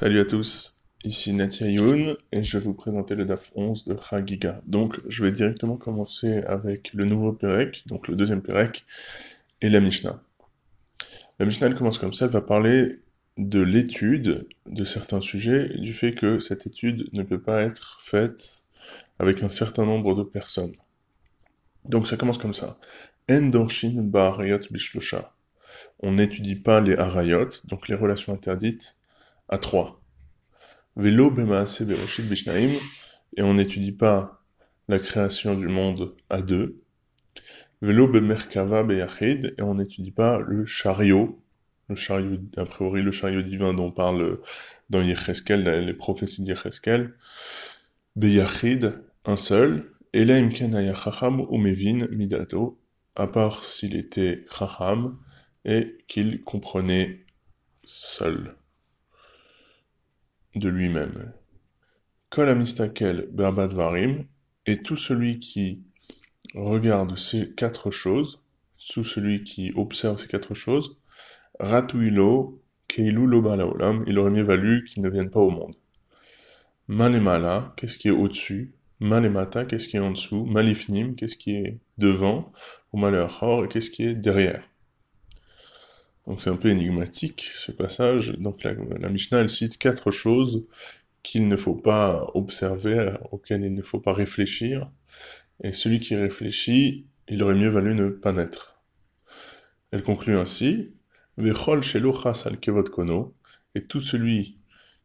Salut à tous, ici Natia Youn et je vais vous présenter le DAF 11 de Chagiga. Donc je vais directement commencer avec le nouveau Perek, donc le deuxième Perek, et la Mishnah. La Mishnah elle commence comme ça, elle va parler de l'étude de certains sujets, et du fait que cette étude ne peut pas être faite avec un certain nombre de personnes. Donc ça commence comme ça. Endorshin Ba'arayot Bishlosha. On n'étudie pas les harayot, donc les relations interdites, à trois. Velo Bemaase Bereshit Bishnaim, et on n'étudie pas la création du monde à deux. Velo Bemerkava Beyachid, et on n'étudie pas le chariot, le chariot, a priori le chariot divin dont on parle dans Yecheskel, les prophéties d'Yecheskel. Beyachid, un seul, et là Chacham ou Mevin Midato, à part s'il était Chacham et qu'il comprenait seul de lui-même. Et tout celui qui regarde ces quatre choses, tout celui qui observe ces quatre choses, ratuilo keilu lo olam, il aurait mieux valu qu'il ne vienne pas au monde. Malemala, qu'est-ce qui est au-dessus? Malemata, qu'est-ce qui est en dessous? Malifnim, qu'est-ce qui est devant? Ou qu'est-ce qui est derrière? Donc c'est un peu énigmatique ce passage. Donc la, Mishnah elle cite quatre choses qu'il ne faut pas observer, auxquelles il ne faut pas réfléchir. Et celui qui réfléchit, il aurait mieux valu ne pas naître. Elle conclut ainsi Vechol al kevod kono, et tout celui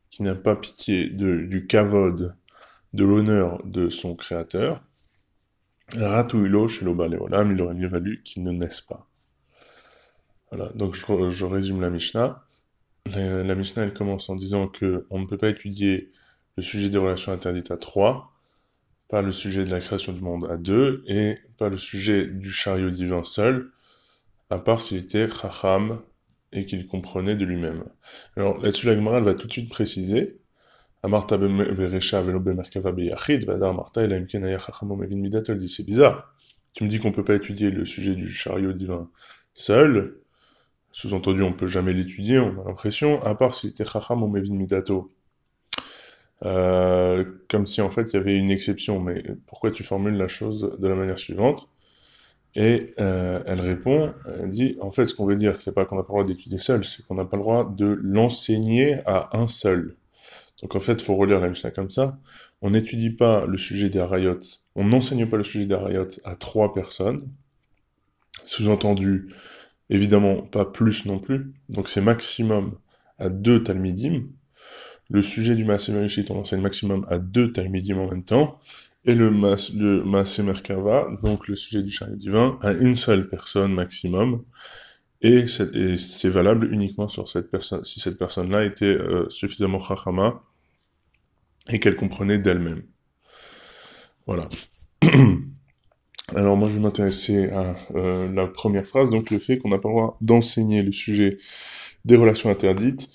qui n'a pas pitié du kavod, de l'honneur de son créateur, Ratouilo shelo baleolam, il aurait mieux valu qu'il ne naisse pas. Voilà, donc je, résume la Mishnah. La, Mishnah, elle commence en disant que on ne peut pas étudier le sujet des relations interdites à trois, pas le sujet de la création du monde à deux, et pas le sujet du chariot divin seul, à part s'il était chacham et qu'il comprenait de lui-même. Alors là-dessus, la Gemara, va tout de suite préciser. Amarta beresha velo bemerkava beyachid, vadar marta ela imken aya chacham mevin midatel, dit c'est bizarre. Tu me dis qu'on peut pas étudier le sujet du chariot divin seul, sous-entendu, on peut jamais l'étudier, on a l'impression, à part si c'était Chacham ou Mevin Midato. Euh, comme si en fait il y avait une exception, mais pourquoi tu formules la chose de la manière suivante? Et euh, elle répond, elle dit, en fait ce qu'on veut dire, c'est pas qu'on n'a pas le droit d'étudier seul, c'est qu'on n'a pas le droit de l'enseigner à un seul. Donc en fait, faut relire la Mishnah comme ça. On n'étudie pas le sujet des harayot, on n'enseigne pas le sujet des harayot à trois personnes. Sous-entendu, Évidemment, pas plus non plus. Donc c'est maximum à deux talmidim. Le sujet du Maasé on enseigne maximum à deux talmidim en même temps. Et le, mas, le Merkava, donc le sujet du chariot divin, à une seule personne maximum. Et c'est valable uniquement sur cette personne, si cette personne-là était euh, suffisamment chachama et qu'elle comprenait d'elle-même. Voilà. Alors moi je vais m'intéresser à euh, la première phrase, donc le fait qu'on n'a pas le droit d'enseigner le sujet des relations interdites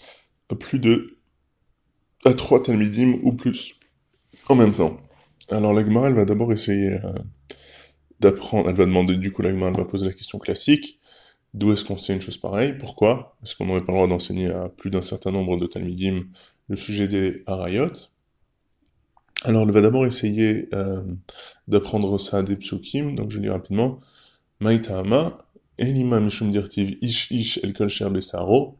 à plus de à trois talmidim ou plus en même temps. Alors la elle va d'abord essayer euh, d'apprendre, elle va demander du coup la elle va poser la question classique, d'où est-ce qu'on sait une chose pareille, pourquoi? Est-ce qu'on n'aurait pas le droit d'enseigner à plus d'un certain nombre de talmidim le sujet des harayot alors, elle va d'abord essayer euh, d'apprendre ça des psukim, donc je lis rapidement. Maïtahama, Elima Mishum Dirtiv Ish Ish El Kol Sher Besaro,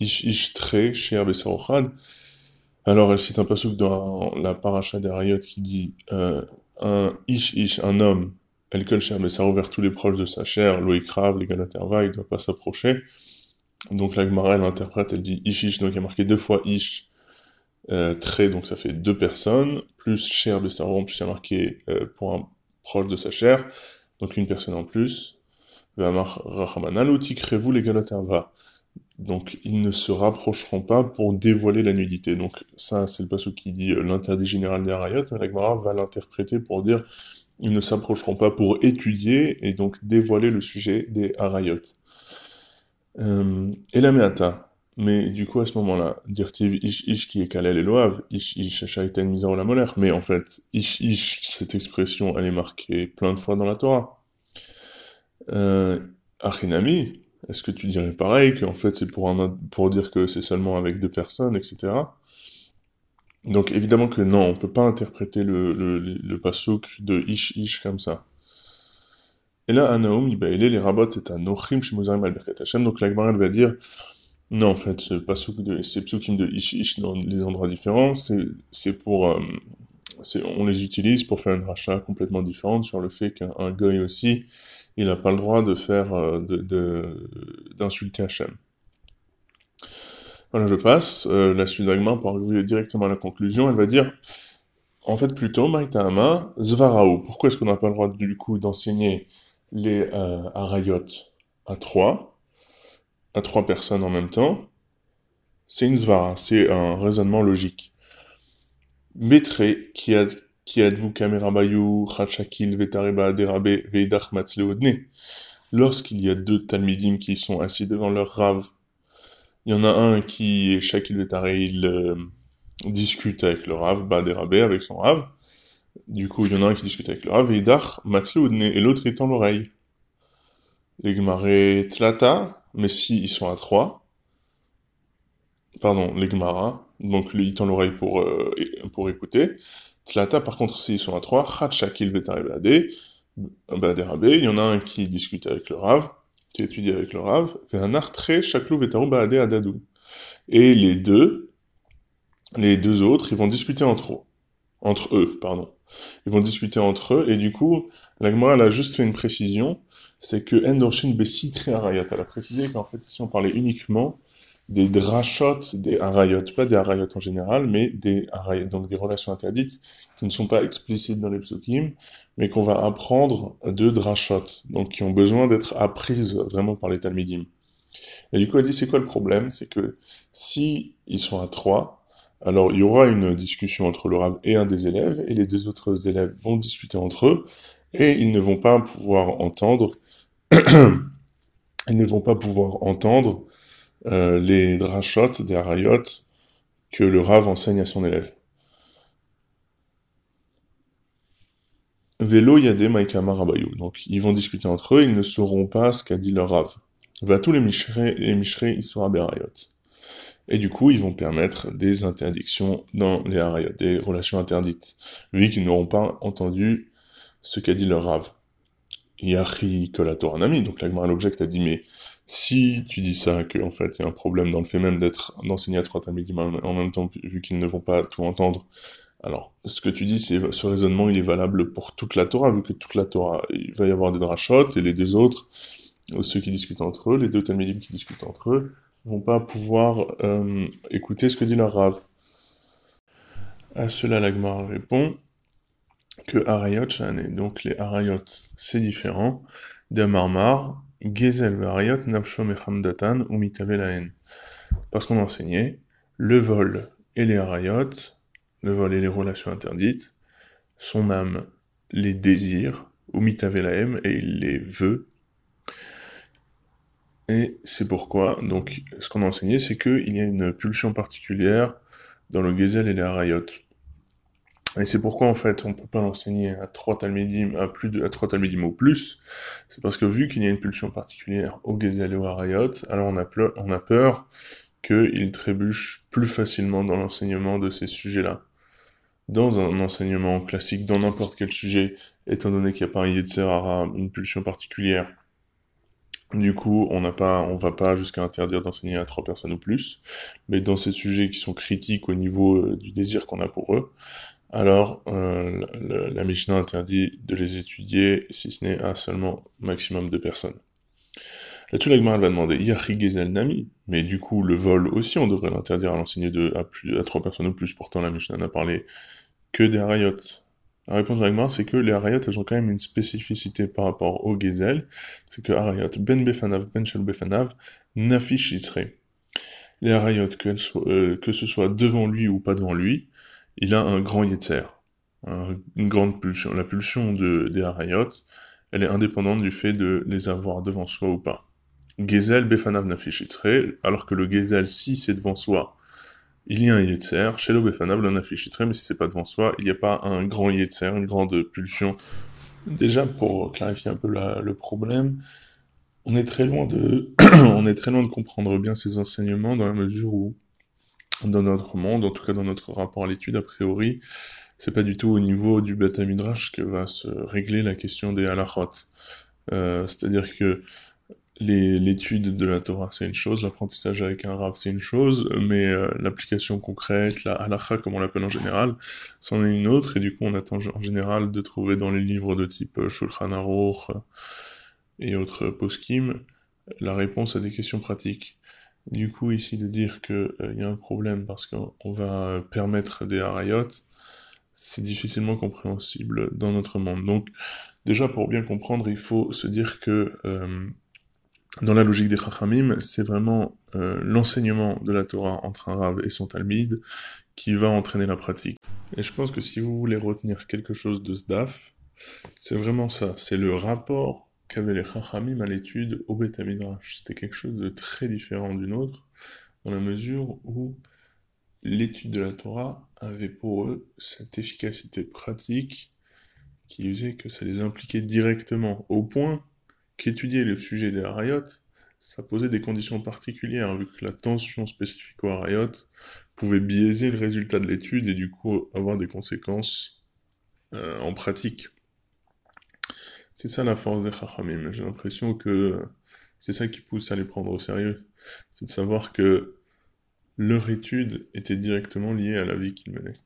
Ish Ish Tre Sher Chad. Alors, elle cite un pasuk dans la paracha des Rayot qui dit euh, un Ish Ish, un homme, El Kol Sher Besaro vers tous les proches de sa chair, Loïkrav, les Galaterva, il ne doit pas s'approcher. Donc, la Gemara, elle interprète, elle dit Ish Ish, donc il y a marqué deux fois Ish euh, très, donc ça fait deux personnes, plus cher Bestarom, plus c'est marqué euh, pour un proche de sa chair, donc une personne en plus. va. Donc ils ne se rapprocheront pas pour dévoiler la nudité. Donc ça, c'est le passage qui dit euh, l'interdit général des harayot, mais la Gemara va l'interpréter pour dire ils ne s'approcheront pas pour étudier et donc dévoiler le sujet des harayot. Euh, et la meata, mais du coup, à ce moment-là, dirtiv ish ish qui est kalel et loav, ish ish shaiten misao la molaire. Mais en fait, ish ish, cette expression, elle est marquée plein de fois dans la Torah. Euh, achinami, Est-ce que tu dirais pareil, qu'en fait c'est pour, un, pour dire que c'est seulement avec deux personnes, etc. Donc évidemment que non, on peut pas interpréter le, le, le pasouk de Ish Ish comme ça. Et là, Anaum, il est les rabots et à Nochim Shemuzarim al Hashem. Donc la Gemara va dire, non, en fait, ce pasuk de, ces psukim de Ish Ish dans les endroits différents, c'est pour, euh, on les utilise pour faire une rachat complètement différente sur le fait qu'un goy aussi, il n'a pas le droit de faire, euh, d'insulter de, Hachem. Voilà, je passe. Euh, la suite d'Agmar pour arriver directement à la conclusion, elle va dire, en fait, plutôt, Maïtama, Zvaraou. Pourquoi est-ce qu'on n'a pas le droit, du coup, d'enseigner les euh, Arayot à trois, à trois personnes en même temps C'est une Zvara, c'est un raisonnement logique. Metre, qui a qui êtes-vous Kamerabayou, Chachakil, Vetareba, Derabe, Veidach, Matzleodne Lorsqu'il y a deux Talmidim qui sont assis devant leur Rav, il y en a un qui, Shakil Vetare, il euh, discute avec le Rav, Derabe, avec son Rav. Du coup, il y en a un qui discute avec le Rav, Veidach, Matzleodne, et l'autre est en l'oreille. Les Gemare Tlata, mais si ils sont à trois, pardon, les Gemara, donc il tend l'oreille pour, euh, pour écouter, Tlata, par contre, s'ils sont à trois, Chatchakil Vetaribade, il y en a un qui discute avec le Rav, qui étudie avec le Rav, un très Chaklou Vetaru Baade Adadou. Et les deux, les deux autres, ils vont discuter entre eux. Entre eux, pardon. Ils vont discuter entre eux, et du coup, la elle a juste fait une précision, c'est que Endorshin Bessitre Arayat, elle a précisé qu'en fait, ici on parlait uniquement des drachot, des harayot, pas des harayot en général, mais des harayot, donc des relations interdites qui ne sont pas explicites dans les psukim, mais qu'on va apprendre de drachot, donc qui ont besoin d'être apprises vraiment par les talmidim. Et du coup, elle dit, c'est quoi le problème? C'est que si ils sont à trois, alors il y aura une discussion entre le Rav et un des élèves, et les deux autres élèves vont discuter entre eux, et ils ne vont pas pouvoir entendre, ils ne vont pas pouvoir entendre euh, les drachot des harayot que le Rav enseigne à son élève. Vélo yadé maïkama rabayou. Donc ils vont discuter entre eux, ils ne sauront pas ce qu'a dit leur Rav. Va tous les mishrei, les mishrei isura berayot. Et du coup, ils vont permettre des interdictions dans les harayot, des relations interdites, vu qu'ils n'auront pas entendu ce qu'a dit leur Rav. Yachi kolator ami. Donc la l'object a dit, mais si tu dis ça, que en fait il y a un problème dans le fait même d'être d'enseigner à trois talmidim en même temps, vu qu'ils ne vont pas tout entendre, alors ce que tu dis, c'est ce raisonnement, il est valable pour toute la Torah, vu que toute la Torah, il va y avoir des drachot, et les deux autres, ceux qui discutent entre eux, les deux talmidim qui discutent entre eux, vont pas pouvoir euh, écouter ce que dit leur Rav. À cela, l'Agmar répond que Arayot donc les Arayot, c'est différent, de Marmar, Gezel Variot Nafshom Echamdatan ou Parce qu'on enseignait le vol et les harayot, le vol et les relations interdites, son âme les désire, ou mitavelaem, et il les veut. Et c'est pourquoi, donc, ce qu'on a enseigné, c'est qu'il y a une pulsion particulière dans le gezel et les harayot. Et c'est pourquoi, en fait, on peut pas l'enseigner à trois talmidim, à plus de, à trois talmidim ou plus. C'est parce que vu qu'il y a une pulsion particulière au Gezel et au Harayot, alors on a, on a peur qu'il trébuche plus facilement dans l'enseignement de ces sujets-là. Dans un enseignement classique, dans n'importe quel sujet, étant donné qu'il n'y a pas un Yetzerara, une pulsion particulière, du coup, on n'a pas, on va pas jusqu'à interdire d'enseigner à trois personnes ou plus. Mais dans ces sujets qui sont critiques au niveau euh, du désir qu'on a pour eux, alors euh, la Mishnah interdit de les étudier si ce n'est à seulement maximum de personnes. Là-dessus, la va demander Yachi Gezel Nami, mais du coup, le vol aussi, on devrait l'interdire à l'enseigner de, à, plus, à trois personnes ou plus. Pourtant, la Mishnah n'a parlé que des harayot. La réponse de la c'est que les harayot, elles ont quand même une spécificité par rapport au Gezel, c'est que harayot, ben befanav, ben shel befanav, nafish Les harayot, que, euh, que ce soit devant lui ou pas devant lui, il a un grand yetzer, une grande pulsion. La pulsion de, des harayot, elle est indépendante du fait de les avoir devant soi ou pas. Gezel befanav nafichitzre, alors que le gezel, si c'est devant soi, il y a un yetzer, shelo befanav le nafichitzre, mais si c'est pas devant soi, il n'y a pas un grand yetzer, une grande pulsion. Déjà, pour clarifier un peu le problème, on est très loin de, on est très loin de comprendre bien ces enseignements dans la mesure où, dans notre monde, en tout cas dans notre rapport à l'étude, a priori, c'est pas du tout au niveau du bêta midrash que va se régler la question des halachot. Euh, C'est-à-dire que l'étude de la Torah c'est une chose, l'apprentissage avec un rav c'est une chose, mais euh, l'application concrète, la halacha comme on l'appelle en général, c'en est une autre, et du coup on attend en général de trouver dans les livres de type euh, Shulchan Aruch et autres poskim la réponse à des questions pratiques. Du coup ici de dire qu'il il y a un problème parce qu'on va permettre des harayot, c'est difficilement compréhensible dans notre monde. Donc déjà pour bien comprendre, il faut se dire que euh, dans la logique des Chachamim, c'est vraiment euh, l'enseignement de la Torah entre un Rav et son Talmud qui va entraîner la pratique. Et je pense que si vous voulez retenir quelque chose de ce DAF, c'est vraiment ça, c'est le rapport qu'avaient les Chachamim à l'étude au Beth C'était quelque chose de très différent d'une autre, dans la mesure où l'étude de la Torah avait pour eux cette efficacité pratique qui faisait que ça les impliquait directement, au point qu'étudier le sujet des harayot, ça posait des conditions particulières, vu que la tension spécifique aux harayot pouvait biaiser le résultat de l'étude et du coup avoir des conséquences euh, en pratique. C'est ça la force des Chachamim. J'ai l'impression que c'est ça qui pousse à les prendre au sérieux. C'est de savoir que leur étude était directement liée à la vie qu'ils menaient.